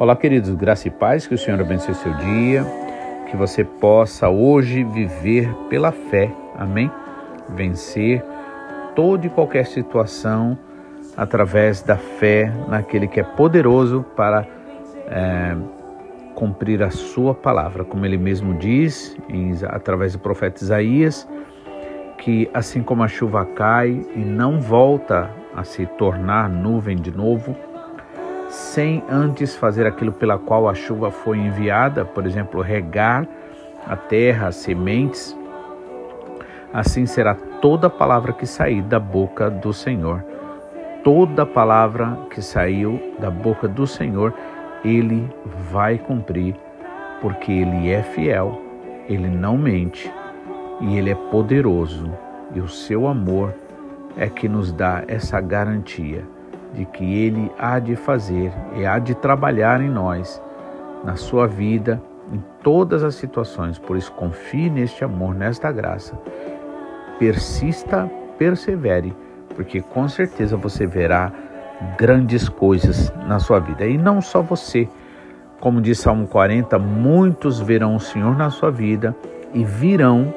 Olá, queridos, graça e paz, que o Senhor abençoe seu dia, que você possa hoje viver pela fé, amém? Vencer toda e qualquer situação através da fé naquele que é poderoso para é, cumprir a sua palavra, como ele mesmo diz em, através do profeta Isaías, que assim como a chuva cai e não volta a se tornar nuvem de novo, sem antes fazer aquilo pela qual a chuva foi enviada, por exemplo, regar a terra, as sementes, assim será toda palavra que sair da boca do Senhor. Toda palavra que saiu da boca do Senhor, ele vai cumprir, porque ele é fiel, ele não mente e ele é poderoso, e o seu amor é que nos dá essa garantia de que ele há de fazer e há de trabalhar em nós, na sua vida, em todas as situações. Por isso, confie neste amor, nesta graça. Persista, persevere, porque com certeza você verá grandes coisas na sua vida. E não só você, como diz Salmo 40, muitos verão o Senhor na sua vida e virão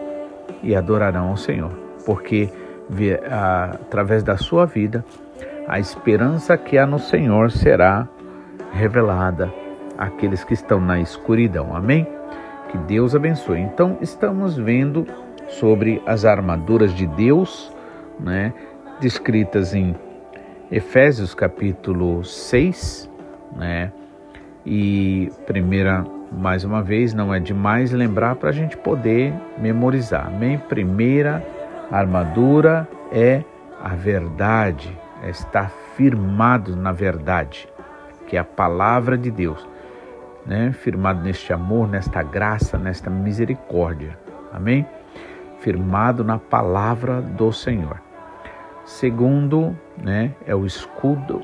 e adorarão ao Senhor, porque através da sua vida a esperança que há no Senhor será revelada àqueles que estão na escuridão. Amém? Que Deus abençoe. Então, estamos vendo sobre as armaduras de Deus, né, descritas em Efésios capítulo 6, né? E primeira, mais uma vez, não é demais lembrar para a gente poder memorizar. Amém? Primeira armadura é a verdade, é estar firmado na verdade, que é a palavra de Deus, né? Firmado neste amor, nesta graça, nesta misericórdia. Amém? Firmado na palavra do Senhor. Segundo, né, é o escudo,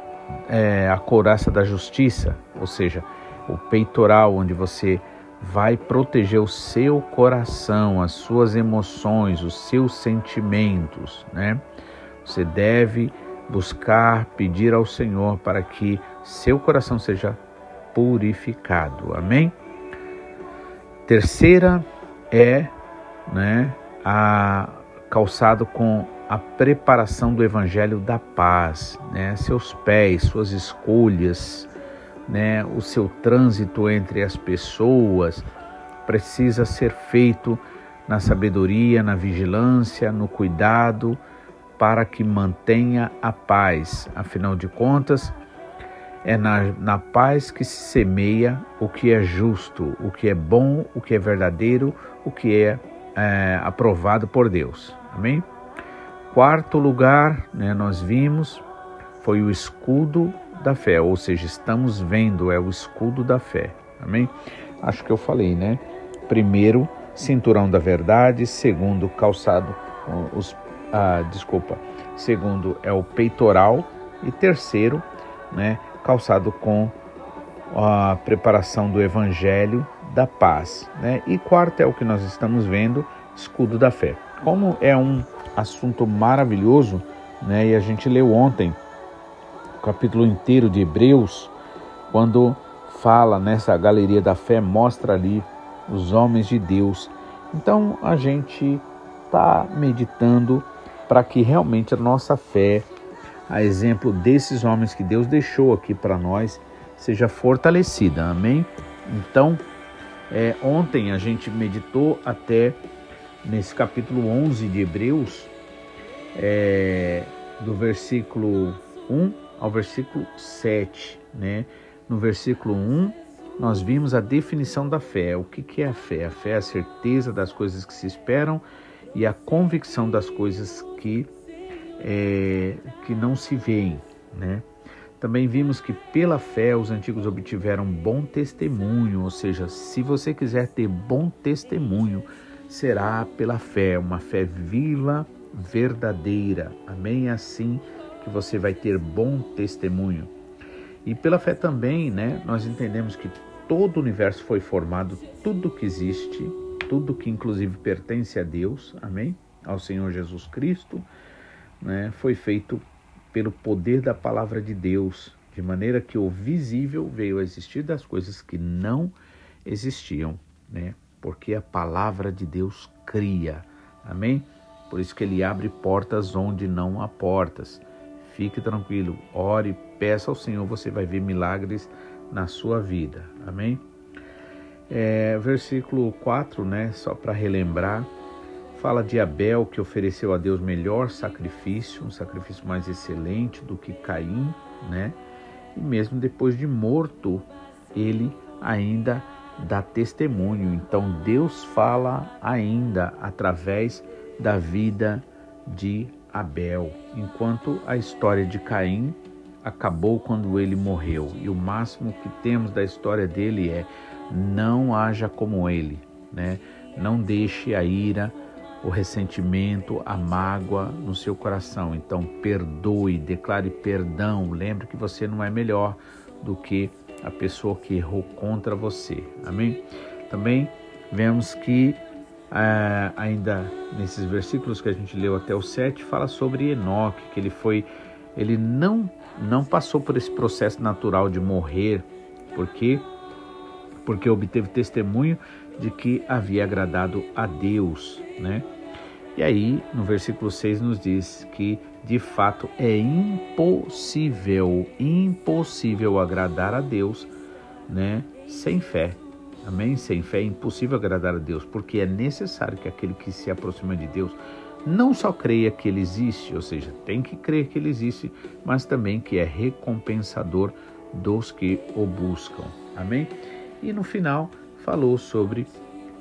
é a couraça da justiça, ou seja, o peitoral onde você vai proteger o seu coração, as suas emoções, os seus sentimentos, né? Você deve buscar, pedir ao Senhor para que seu coração seja purificado. Amém? Terceira é, né, a calçado com a preparação do evangelho da paz, né? Seus pés, suas escolhas, né, o seu trânsito entre as pessoas precisa ser feito na sabedoria, na vigilância, no cuidado, para que mantenha a paz. Afinal de contas, é na, na paz que se semeia o que é justo, o que é bom, o que é verdadeiro, o que é, é aprovado por Deus. Amém? Quarto lugar, né, nós vimos, foi o escudo da fé, ou seja, estamos vendo, é o escudo da fé. Amém? Acho que eu falei, né? Primeiro, cinturão da verdade. Segundo, calçado, os, ah, desculpa. Segundo, é o peitoral. E terceiro, né? Calçado com a preparação do evangelho da paz, né? E quarto é o que nós estamos vendo, escudo da fé. Como é um assunto maravilhoso, né? E a gente leu ontem o capítulo inteiro de Hebreus, quando fala nessa galeria da fé, mostra ali os homens de Deus. Então a gente está meditando para que realmente a nossa fé, a exemplo desses homens que Deus deixou aqui para nós, seja fortalecida. Amém? Então, é, ontem a gente meditou até nesse capítulo 11 de Hebreus, é, do versículo 1 ao versículo 7, né? No versículo 1, nós vimos a definição da fé. O que, que é a fé? A fé é a certeza das coisas que se esperam e a convicção das coisas que, é, que não se veem, né? Também vimos que pela fé os antigos obtiveram bom testemunho, ou seja, se você quiser ter bom testemunho, será pela fé, uma fé viva, verdadeira. Amém? Assim que você vai ter bom testemunho. E pela fé também, né, nós entendemos que todo o universo foi formado, tudo que existe, tudo que inclusive pertence a Deus, amém? Ao Senhor Jesus Cristo, né, foi feito pelo poder da palavra de Deus, de maneira que o visível veio a existir das coisas que não existiam, né? Porque a palavra de Deus cria. Amém? Por isso que ele abre portas onde não há portas. Fique tranquilo, ore, peça ao Senhor, você vai ver milagres na sua vida. Amém? É, versículo 4, né, só para relembrar, fala de Abel que ofereceu a Deus melhor sacrifício, um sacrifício mais excelente do que Caim, né? E mesmo depois de morto, ele ainda dá testemunho. Então Deus fala ainda através da vida de Abel, enquanto a história de Caim acabou quando ele morreu. E o máximo que temos da história dele é não haja como ele, né? Não deixe a ira, o ressentimento, a mágoa no seu coração. Então perdoe, declare perdão. Lembre que você não é melhor do que a pessoa que errou contra você. Amém? Também vemos que ah, ainda nesses versículos que a gente leu até o 7 fala sobre Enoque, que ele foi ele não não passou por esse processo natural de morrer, porque porque obteve testemunho de que havia agradado a Deus, né? E aí, no versículo 6 nos diz que de fato é impossível, impossível agradar a Deus, né, sem fé. Amém? Sem fé é impossível agradar a Deus, porque é necessário que aquele que se aproxima de Deus não só creia que ele existe, ou seja, tem que crer que ele existe, mas também que é recompensador dos que o buscam. Amém? E no final falou sobre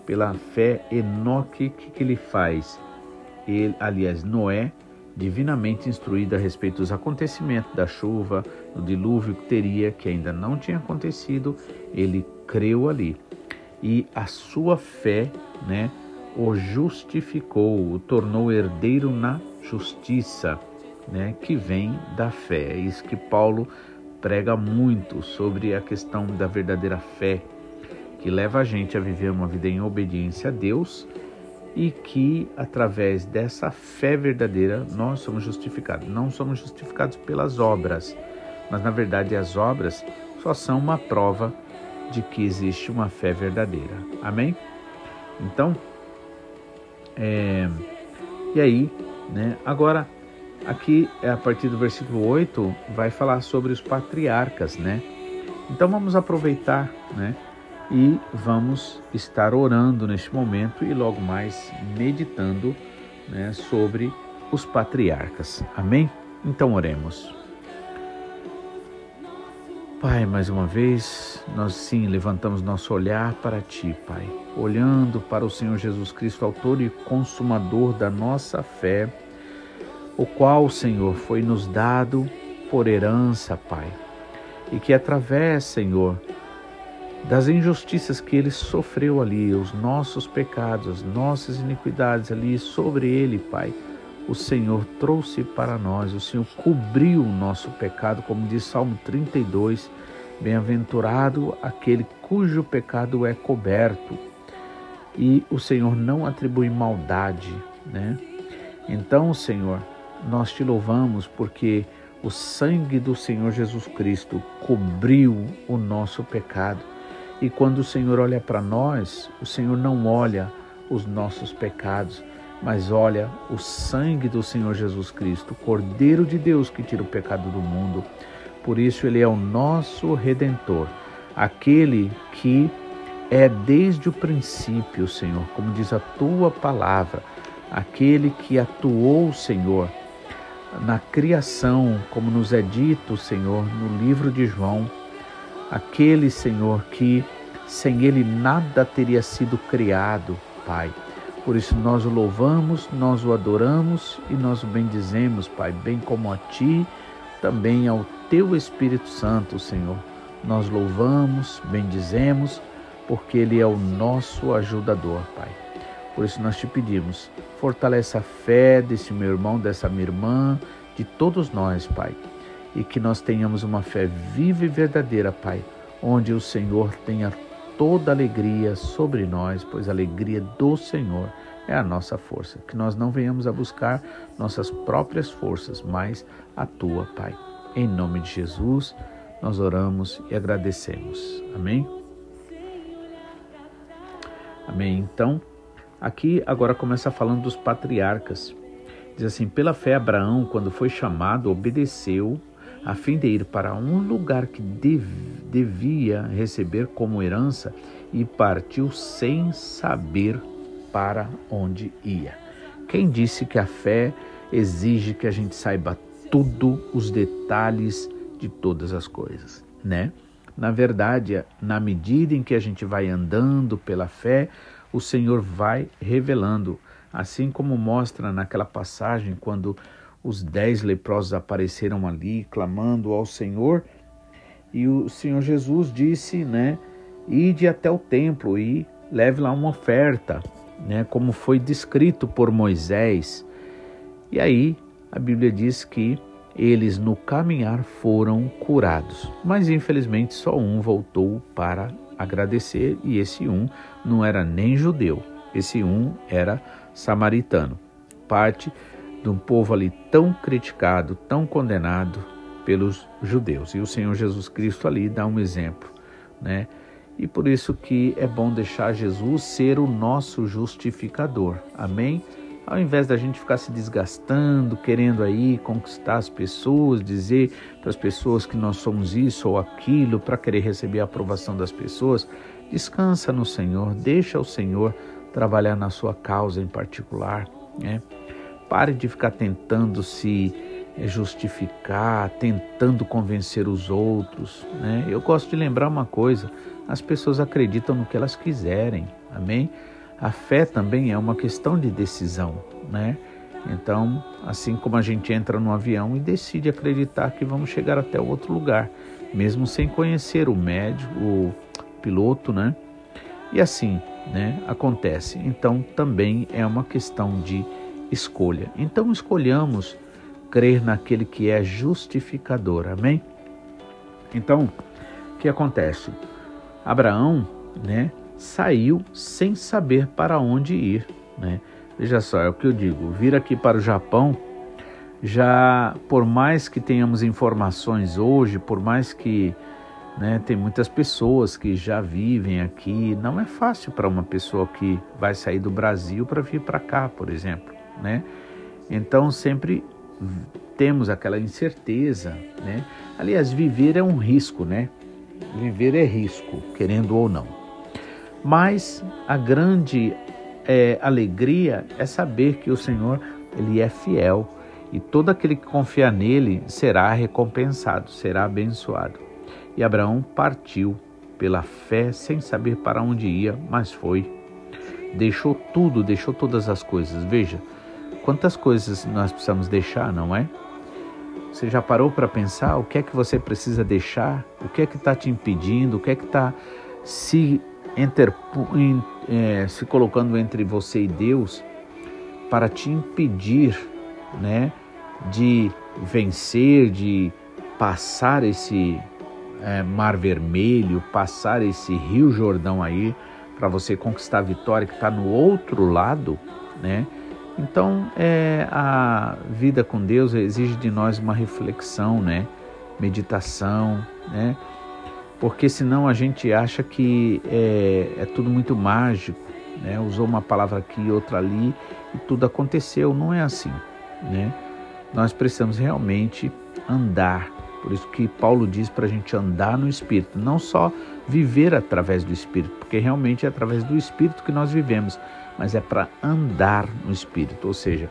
pela fé Enoque que, que ele faz. Ele, aliás, Noé, divinamente instruído a respeito dos acontecimentos da chuva, do dilúvio que teria, que ainda não tinha acontecido, ele creu ali. E a sua fé, né, o justificou, o tornou herdeiro na justiça, né, que vem da fé. É isso que Paulo prega muito sobre a questão da verdadeira fé, que leva a gente a viver uma vida em obediência a Deus e que através dessa fé verdadeira nós somos justificados. Não somos justificados pelas obras, mas na verdade as obras só são uma prova de que existe uma fé verdadeira. Amém? Então, é, e aí, né? Agora Aqui, a partir do versículo 8, vai falar sobre os patriarcas, né? Então vamos aproveitar, né? E vamos estar orando neste momento e logo mais meditando né, sobre os patriarcas. Amém? Então oremos. Pai, mais uma vez, nós sim levantamos nosso olhar para Ti, Pai, olhando para o Senhor Jesus Cristo, autor e consumador da nossa fé o qual, Senhor, foi nos dado por herança, Pai. E que através, Senhor, das injustiças que ele sofreu ali, os nossos pecados, as nossas iniquidades ali sobre ele, Pai, o Senhor trouxe para nós, o Senhor cobriu o nosso pecado, como diz Salmo 32, bem-aventurado aquele cujo pecado é coberto. E o Senhor não atribui maldade, né? Então, Senhor, nós te louvamos porque o sangue do Senhor Jesus Cristo cobriu o nosso pecado. E quando o Senhor olha para nós, o Senhor não olha os nossos pecados, mas olha o sangue do Senhor Jesus Cristo, Cordeiro de Deus que tira o pecado do mundo. Por isso, Ele é o nosso redentor, aquele que é desde o princípio, Senhor, como diz a tua palavra, aquele que atuou, Senhor, na criação, como nos é dito, Senhor, no livro de João, aquele, Senhor, que sem ele nada teria sido criado, Pai. Por isso nós o louvamos, nós o adoramos e nós o bendizemos, Pai, bem como a Ti, também ao Teu Espírito Santo, Senhor. Nós louvamos, bendizemos, porque Ele é o nosso ajudador, Pai. Por isso nós te pedimos, fortaleça a fé desse meu irmão, dessa minha irmã, de todos nós, Pai. E que nós tenhamos uma fé viva e verdadeira, Pai, onde o Senhor tenha toda alegria sobre nós, pois a alegria do Senhor é a nossa força. Que nós não venhamos a buscar nossas próprias forças, mas a tua, Pai. Em nome de Jesus, nós oramos e agradecemos. Amém? Amém. Então, aqui agora começa falando dos patriarcas. Diz assim: pela fé, Abraão, quando foi chamado, obedeceu a fim de ir para um lugar que dev, devia receber como herança e partiu sem saber para onde ia. Quem disse que a fé exige que a gente saiba tudo os detalhes de todas as coisas, né? Na verdade, na medida em que a gente vai andando pela fé, o Senhor vai revelando, assim como mostra naquela passagem quando os dez leprosos apareceram ali clamando ao Senhor e o Senhor Jesus disse, né, ide até o templo e leve lá uma oferta, né, como foi descrito por Moisés. E aí a Bíblia diz que eles no caminhar foram curados, mas infelizmente só um voltou para agradecer e esse um não era nem judeu, esse um era samaritano, parte de um povo ali tão criticado, tão condenado pelos judeus. E o Senhor Jesus Cristo ali dá um exemplo, né? E por isso que é bom deixar Jesus ser o nosso justificador. Amém? Ao invés da gente ficar se desgastando, querendo aí conquistar as pessoas, dizer para as pessoas que nós somos isso ou aquilo, para querer receber a aprovação das pessoas, descansa no Senhor, deixa o Senhor trabalhar na sua causa em particular, né? Pare de ficar tentando se eh, justificar, tentando convencer os outros. Né? Eu gosto de lembrar uma coisa: as pessoas acreditam no que elas quiserem, amém? A fé também é uma questão de decisão, né? Então, assim como a gente entra no avião e decide acreditar que vamos chegar até outro lugar, mesmo sem conhecer o médico, o piloto, né? E assim, né, acontece. Então, também é uma questão de escolha. Então escolhamos crer naquele que é justificador. Amém? Então, o que acontece? Abraão, né, saiu sem saber para onde ir, né? Veja só, é o que eu digo, vir aqui para o Japão, já por mais que tenhamos informações hoje, por mais que né, tem muitas pessoas que já vivem aqui, não é fácil para uma pessoa que vai sair do Brasil para vir para cá, por exemplo né? Então sempre temos aquela incerteza, né? Aliás, viver é um risco, né? Viver é risco, querendo ou não. Mas a grande é, alegria é saber que o Senhor ele é fiel e todo aquele que confiar nele será recompensado, será abençoado. E Abraão partiu pela fé sem saber para onde ia, mas foi. Deixou tudo, deixou todas as coisas. Veja, Quantas coisas nós precisamos deixar, não é? Você já parou para pensar o que é que você precisa deixar? O que é que está te impedindo? O que é que está se, é, se colocando entre você e Deus para te impedir, né, de vencer, de passar esse é, mar vermelho, passar esse rio Jordão aí, para você conquistar a vitória que está no outro lado, né? Então, é, a vida com Deus exige de nós uma reflexão, né? meditação, né? Porque senão a gente acha que é, é tudo muito mágico, né? usou uma palavra aqui outra ali e tudo aconteceu. Não é assim. Né? Nós precisamos realmente andar. Por isso que Paulo diz para a gente andar no Espírito, não só viver através do Espírito, porque realmente é através do Espírito que nós vivemos, mas é para andar no Espírito, ou seja,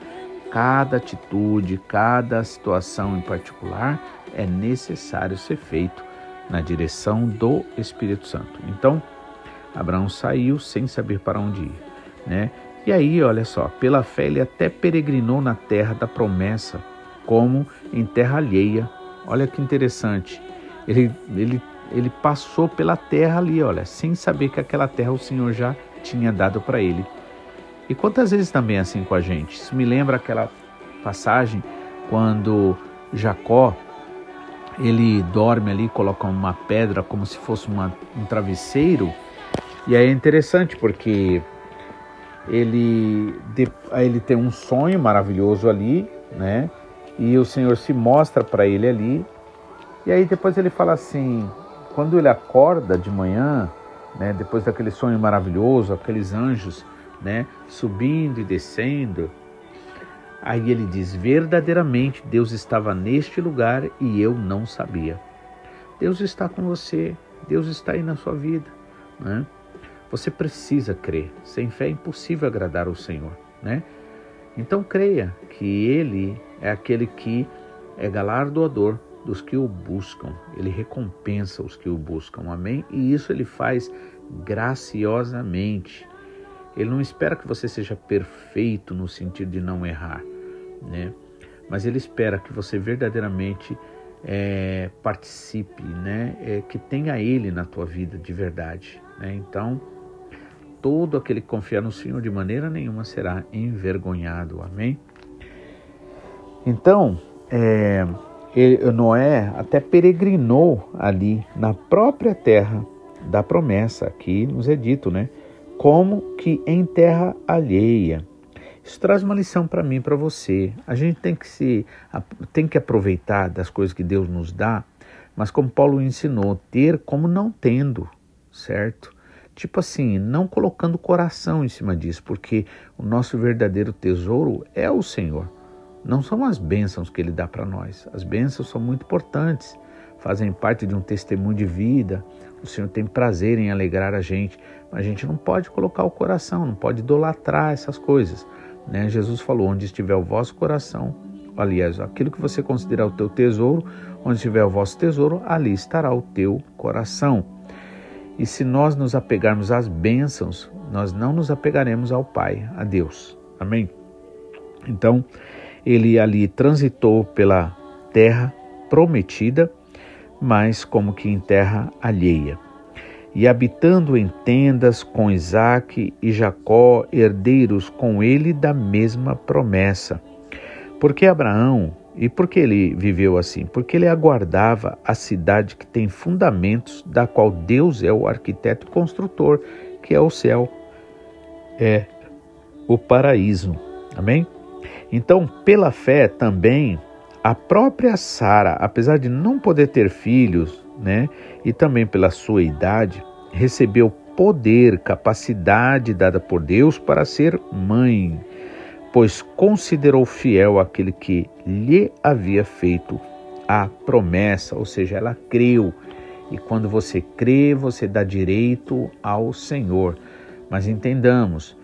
cada atitude, cada situação em particular é necessário ser feito na direção do Espírito Santo. Então, Abraão saiu sem saber para onde ir, né? E aí, olha só, pela fé ele até peregrinou na terra da promessa, como em terra alheia. Olha que interessante. Ele, ele, ele passou pela terra ali, olha, sem saber que aquela terra o Senhor já tinha dado para ele. E quantas vezes também é assim com a gente? Isso me lembra aquela passagem quando Jacó ele dorme ali, coloca uma pedra como se fosse uma, um travesseiro. E aí é interessante porque ele, ele tem um sonho maravilhoso ali, né? E o Senhor se mostra para ele ali E aí depois ele fala assim, quando ele acorda de manhã, né, depois daquele sonho maravilhoso, aqueles anjos, né, subindo e descendo, aí ele diz: verdadeiramente Deus estava neste lugar e eu não sabia. Deus está com você, Deus está aí na sua vida, né? Você precisa crer. Sem fé é impossível agradar ao Senhor, né? Então creia que Ele é aquele que é galardoador dos que o buscam. Ele recompensa os que o buscam. Amém? E isso ele faz graciosamente. Ele não espera que você seja perfeito no sentido de não errar, né? Mas ele espera que você verdadeiramente é, participe, né? É, que tenha Ele na tua vida de verdade, né? Então, todo aquele que confiar no Senhor de maneira nenhuma será envergonhado, amém? Então, é, Noé até peregrinou ali na própria terra da promessa, aqui nos é dito, né? Como que em terra alheia. Isso traz uma lição para mim, para você. A gente tem que se tem que aproveitar das coisas que Deus nos dá, mas como Paulo ensinou, ter como não tendo, certo? Tipo assim, não colocando o coração em cima disso, porque o nosso verdadeiro tesouro é o Senhor. Não são as bênçãos que Ele dá para nós. As bênçãos são muito importantes, fazem parte de um testemunho de vida. O Senhor tem prazer em alegrar a gente, mas a gente não pode colocar o coração, não pode idolatrar essas coisas. Né? Jesus falou: onde estiver o vosso coração, aliás, aquilo que você considerar o teu tesouro, onde estiver o vosso tesouro, ali estará o teu coração. E se nós nos apegarmos às bênçãos, nós não nos apegaremos ao Pai, a Deus. Amém? Então, ele ali transitou pela terra prometida, mas como que em terra alheia. E habitando em tendas com Isaque e Jacó, herdeiros com ele da mesma promessa. Porque Abraão, e por que ele viveu assim? Porque ele aguardava a cidade que tem fundamentos, da qual Deus é o arquiteto e construtor, que é o céu, é o paraíso. Amém? Então, pela fé também, a própria Sara, apesar de não poder ter filhos, né, e também pela sua idade, recebeu poder, capacidade dada por Deus para ser mãe, pois considerou fiel aquele que lhe havia feito a promessa, ou seja, ela creu. E quando você crê, você dá direito ao Senhor. Mas entendamos,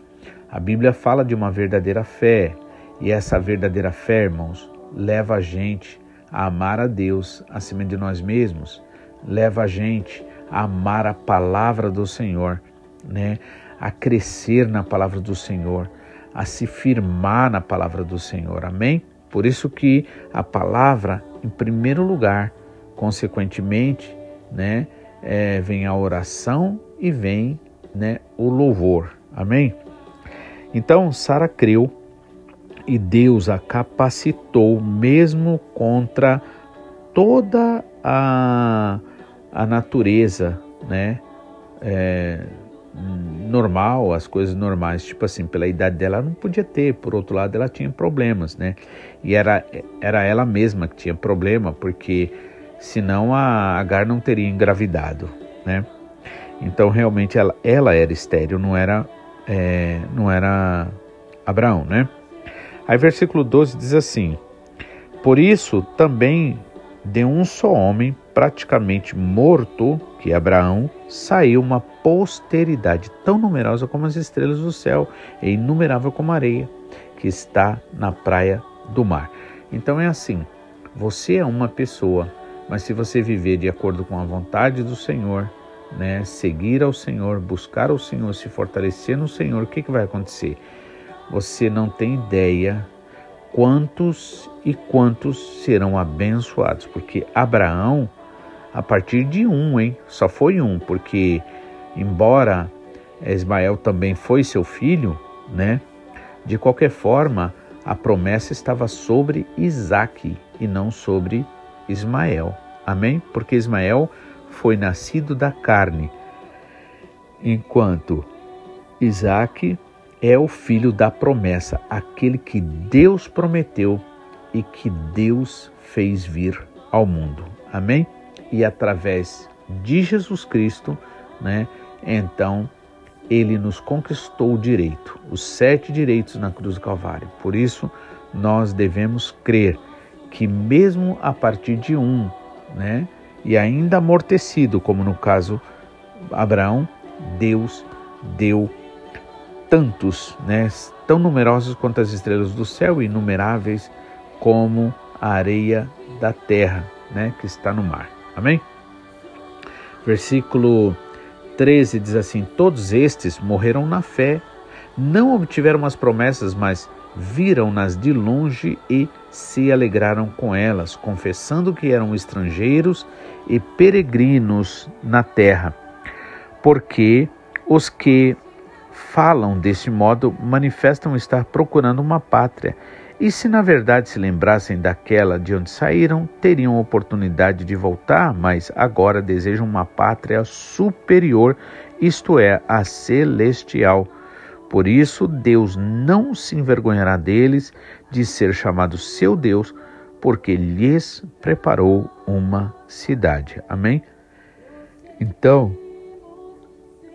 a Bíblia fala de uma verdadeira fé, e essa verdadeira fé, irmãos, leva a gente a amar a Deus acima de nós mesmos, leva a gente a amar a palavra do Senhor, né? A crescer na palavra do Senhor, a se firmar na palavra do Senhor. Amém? Por isso que a palavra, em primeiro lugar, consequentemente, né, é, vem a oração e vem, né, o louvor. Amém? Então, Sara creu e Deus a capacitou mesmo contra toda a, a natureza, né? É, normal, as coisas normais, tipo assim, pela idade dela ela não podia ter, por outro lado ela tinha problemas, né? E era, era ela mesma que tinha problema, porque senão a Agar não teria engravidado, né? Então realmente ela, ela era estéril, não era, é, não era Abraão, né? Aí, versículo 12 diz assim: Por isso também de um só homem, praticamente morto, que é Abraão, saiu uma posteridade tão numerosa como as estrelas do céu e inumerável como a areia que está na praia do mar. Então é assim: você é uma pessoa, mas se você viver de acordo com a vontade do Senhor, né, seguir ao Senhor, buscar o Senhor, se fortalecer no Senhor, o que, que vai acontecer? Você não tem ideia quantos e quantos serão abençoados, porque Abraão, a partir de um, hein? Só foi um, porque embora Ismael também foi seu filho, né? De qualquer forma, a promessa estava sobre Isaac e não sobre Ismael. Amém? Porque Ismael foi nascido da carne, enquanto Isaac é o filho da promessa, aquele que Deus prometeu e que Deus fez vir ao mundo. Amém? E através de Jesus Cristo, né? Então ele nos conquistou o direito, os sete direitos na cruz do Calvário. Por isso, nós devemos crer que mesmo a partir de um, né, e ainda amortecido, como no caso Abraão, Deus deu tantos, né, tão numerosos quanto as estrelas do céu, inumeráveis como a areia da terra, né, que está no mar. Amém? Versículo 13 diz assim: Todos estes morreram na fé, não obtiveram as promessas, mas viram-nas de longe e se alegraram com elas, confessando que eram estrangeiros e peregrinos na terra. Porque os que falam desse modo manifestam estar procurando uma pátria. E se na verdade se lembrassem daquela de onde saíram, teriam oportunidade de voltar, mas agora desejam uma pátria superior, isto é, a celestial. Por isso, Deus não se envergonhará deles de ser chamado seu Deus, porque lhes preparou uma cidade. Amém? Então,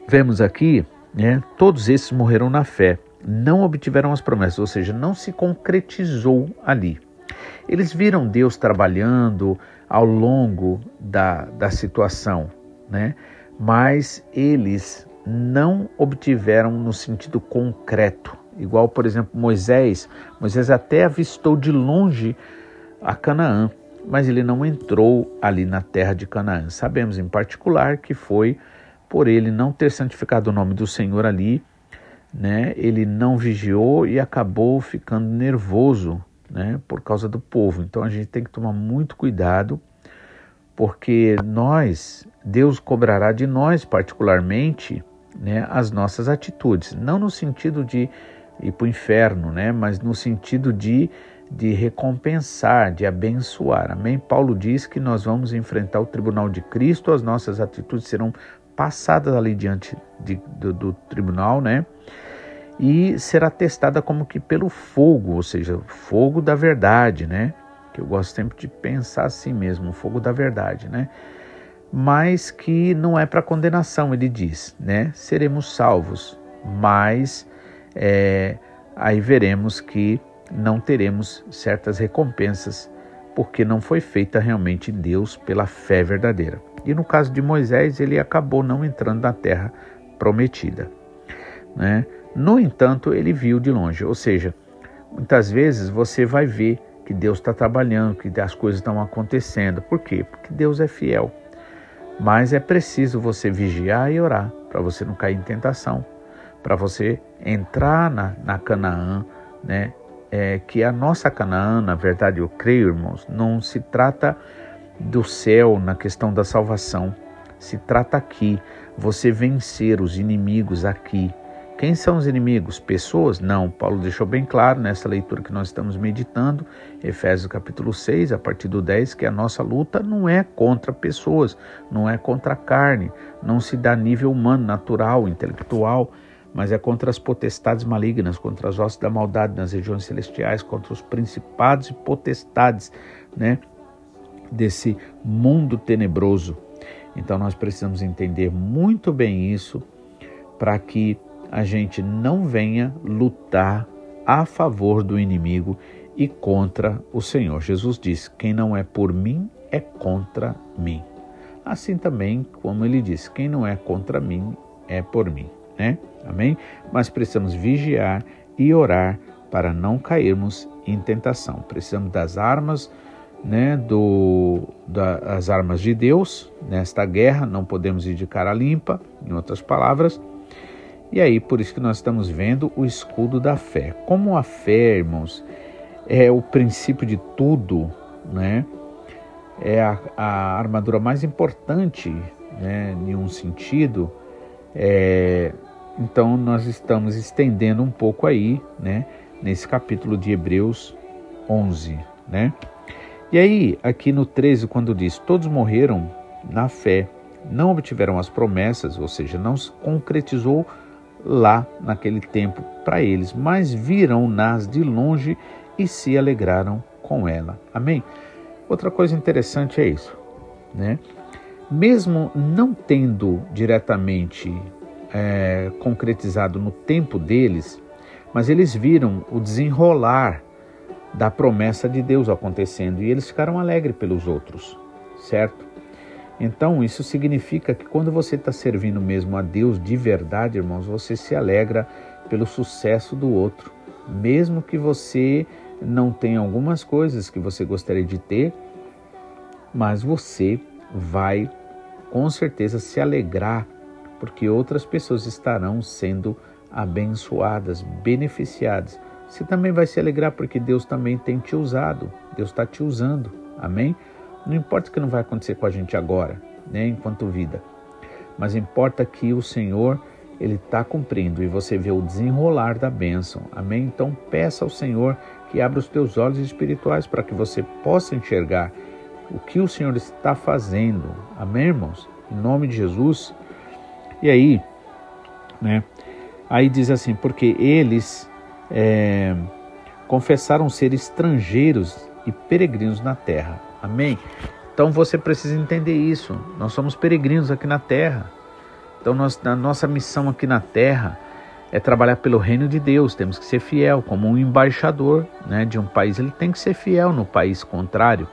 vemos aqui, né, todos esses morreram na fé, não obtiveram as promessas, ou seja, não se concretizou ali. Eles viram Deus trabalhando ao longo da, da situação, né? mas eles não obtiveram no sentido concreto. Igual, por exemplo, Moisés. Moisés até avistou de longe a Canaã, mas ele não entrou ali na terra de Canaã. Sabemos em particular que foi por ele não ter santificado o nome do Senhor ali, né? Ele não vigiou e acabou ficando nervoso, né, por causa do povo. Então a gente tem que tomar muito cuidado, porque nós, Deus cobrará de nós particularmente né, as nossas atitudes, não no sentido de ir para o inferno, né, mas no sentido de, de recompensar, de abençoar. Amém? Paulo diz que nós vamos enfrentar o tribunal de Cristo, as nossas atitudes serão passadas ali diante de, do, do tribunal, né? E será testada como que pelo fogo, ou seja, fogo da verdade, né? Que eu gosto sempre de pensar assim mesmo, fogo da verdade, né? mas que não é para condenação, ele diz, né? Seremos salvos, mas é, aí veremos que não teremos certas recompensas, porque não foi feita realmente Deus pela fé verdadeira. E no caso de Moisés, ele acabou não entrando na terra prometida. Né? No entanto, ele viu de longe, ou seja, muitas vezes você vai ver que Deus está trabalhando, que as coisas estão acontecendo. Por quê? Porque Deus é fiel. Mas é preciso você vigiar e orar para você não cair em tentação, para você entrar na, na Canaã, né? É, que a nossa Canaã, na verdade, eu creio, irmãos, não se trata do céu na questão da salvação. Se trata aqui, você vencer os inimigos aqui, quem são os inimigos? Pessoas? Não. Paulo deixou bem claro nessa leitura que nós estamos meditando, Efésios capítulo 6, a partir do 10, que a nossa luta não é contra pessoas, não é contra a carne, não se dá nível humano, natural, intelectual, mas é contra as potestades malignas, contra as hostes da maldade nas regiões celestiais, contra os principados e potestades, né, desse mundo tenebroso. Então nós precisamos entender muito bem isso para que a gente não venha lutar a favor do inimigo e contra o Senhor. Jesus diz: Quem não é por mim é contra mim. Assim também, como ele diz: Quem não é contra mim é por mim. Né? Amém? Mas precisamos vigiar e orar para não cairmos em tentação. Precisamos das armas, né, do, das armas de Deus nesta guerra. Não podemos ir de cara limpa, em outras palavras e aí, por isso que nós estamos vendo o escudo da fé. Como a fé, irmãos, é o princípio de tudo, né? É a, a armadura mais importante, né, em um sentido. É, então, nós estamos estendendo um pouco aí, né, nesse capítulo de Hebreus 11, né? E aí, aqui no 13, quando diz: Todos morreram na fé, não obtiveram as promessas, ou seja, não se concretizou lá naquele tempo para eles, mas viram-nas de longe e se alegraram com ela. Amém? Outra coisa interessante é isso, né? Mesmo não tendo diretamente é, concretizado no tempo deles, mas eles viram o desenrolar da promessa de Deus acontecendo e eles ficaram alegres pelos outros, certo? Então isso significa que quando você está servindo mesmo a Deus de verdade, irmãos, você se alegra pelo sucesso do outro, mesmo que você não tenha algumas coisas que você gostaria de ter, mas você vai com certeza se alegrar porque outras pessoas estarão sendo abençoadas, beneficiadas. Você também vai se alegrar porque Deus também tem te usado, Deus está te usando, amém? Não importa o que não vai acontecer com a gente agora, né, enquanto vida, mas importa que o Senhor ele está cumprindo e você vê o desenrolar da bênção, amém? Então peça ao Senhor que abra os teus olhos espirituais para que você possa enxergar o que o Senhor está fazendo, amém, irmãos? Em nome de Jesus. E aí, né? Aí diz assim, porque eles é, confessaram ser estrangeiros e peregrinos na terra. Amém? Então você precisa entender isso. Nós somos peregrinos aqui na terra. Então nós, a nossa missão aqui na terra é trabalhar pelo reino de Deus. Temos que ser fiel, como um embaixador né, de um país. Ele tem que ser fiel no país contrário.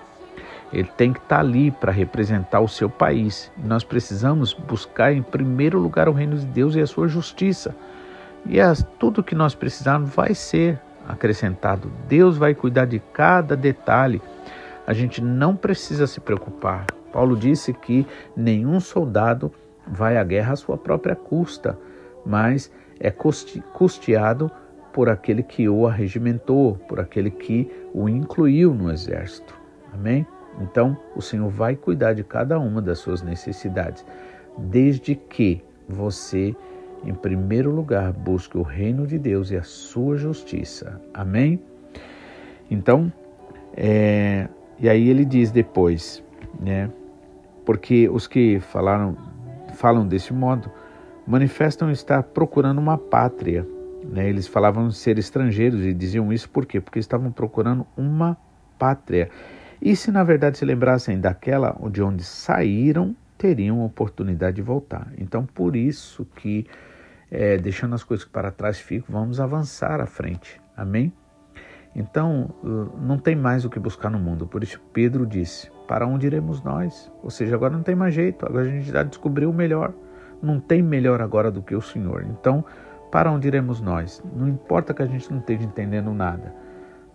Ele tem que estar ali para representar o seu país. nós precisamos buscar em primeiro lugar o reino de Deus e a sua justiça. E as, tudo que nós precisarmos vai ser acrescentado. Deus vai cuidar de cada detalhe. A gente não precisa se preocupar. Paulo disse que nenhum soldado vai à guerra à sua própria custa, mas é custeado por aquele que o arregimentou, por aquele que o incluiu no exército. Amém? Então, o Senhor vai cuidar de cada uma das suas necessidades, desde que você em primeiro lugar, busque o reino de Deus e a sua justiça. Amém? Então, é, e aí ele diz depois, né? Porque os que falaram, falam desse modo, manifestam estar procurando uma pátria. Né? Eles falavam ser estrangeiros e diziam isso por quê? Porque estavam procurando uma pátria. E se na verdade se lembrassem daquela de onde saíram, teriam oportunidade de voltar. Então, por isso que é, deixando as coisas para trás ficam, vamos avançar à frente. Amém? Então, uh, não tem mais o que buscar no mundo. Por isso, Pedro disse: Para onde iremos nós? Ou seja, agora não tem mais jeito, agora a gente já descobriu o melhor. Não tem melhor agora do que o Senhor. Então, para onde iremos nós? Não importa que a gente não esteja entendendo nada.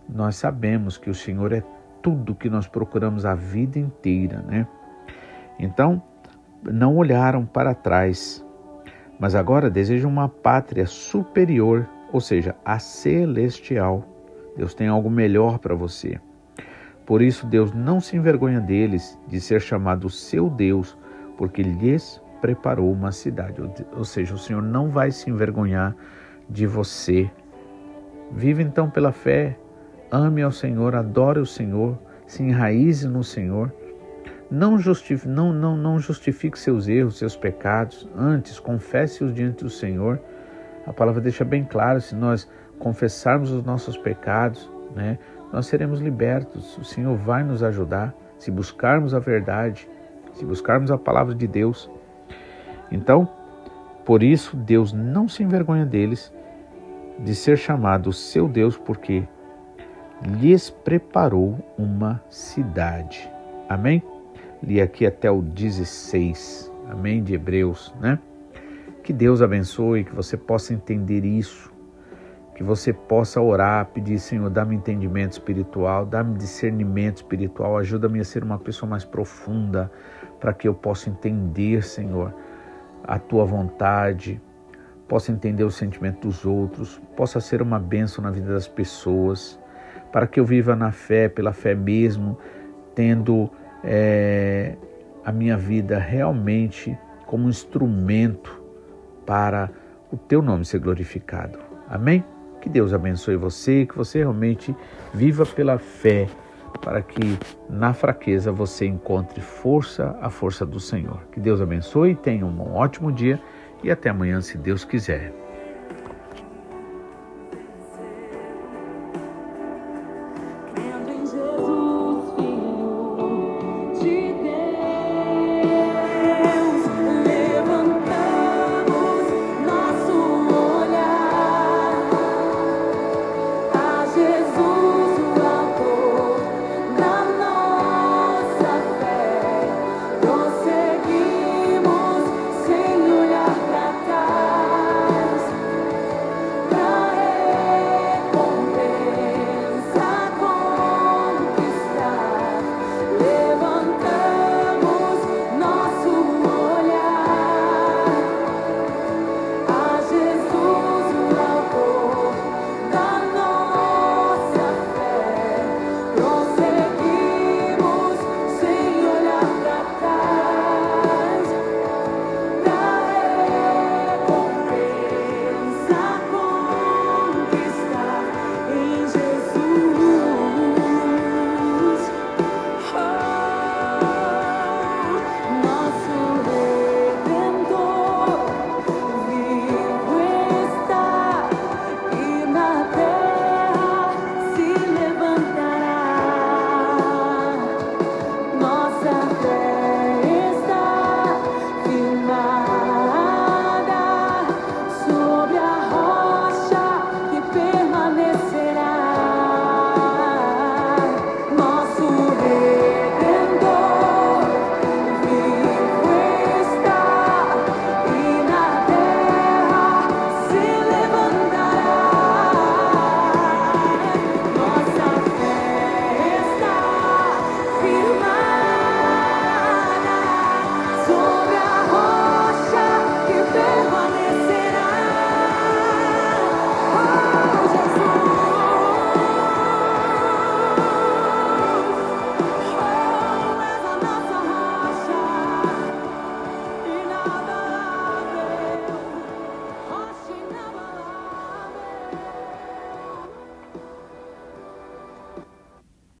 Nós sabemos que o Senhor é tudo que nós procuramos a vida inteira, né? Então, não olharam para trás, mas agora deseja uma pátria superior, ou seja, a celestial. Deus tem algo melhor para você. Por isso, Deus não se envergonha deles de ser chamado seu Deus, porque lhes preparou uma cidade. Ou seja, o Senhor não vai se envergonhar de você. Vive então pela fé, ame ao Senhor, adore o Senhor, se enraize no Senhor não, justifique, não, não, não justifique seus erros, seus pecados, antes confesse-os diante do Senhor. A palavra deixa bem claro: se nós confessarmos os nossos pecados, né, nós seremos libertos. O Senhor vai nos ajudar se buscarmos a verdade, se buscarmos a palavra de Deus. Então, por isso, Deus não se envergonha deles de ser chamado seu Deus, porque lhes preparou uma cidade. Amém? Li aqui até o 16, amém, de Hebreus, né? Que Deus abençoe, que você possa entender isso, que você possa orar, pedir, Senhor, dá-me entendimento espiritual, dá-me discernimento espiritual, ajuda-me a ser uma pessoa mais profunda, para que eu possa entender, Senhor, a tua vontade, possa entender o sentimento dos outros, possa ser uma bênção na vida das pessoas, para que eu viva na fé, pela fé mesmo, tendo é, a minha vida realmente como um instrumento para o teu nome ser glorificado. Amém? Que Deus abençoe você, que você realmente viva pela fé, para que na fraqueza você encontre força, a força do Senhor. Que Deus abençoe, tenha um ótimo dia e até amanhã, se Deus quiser.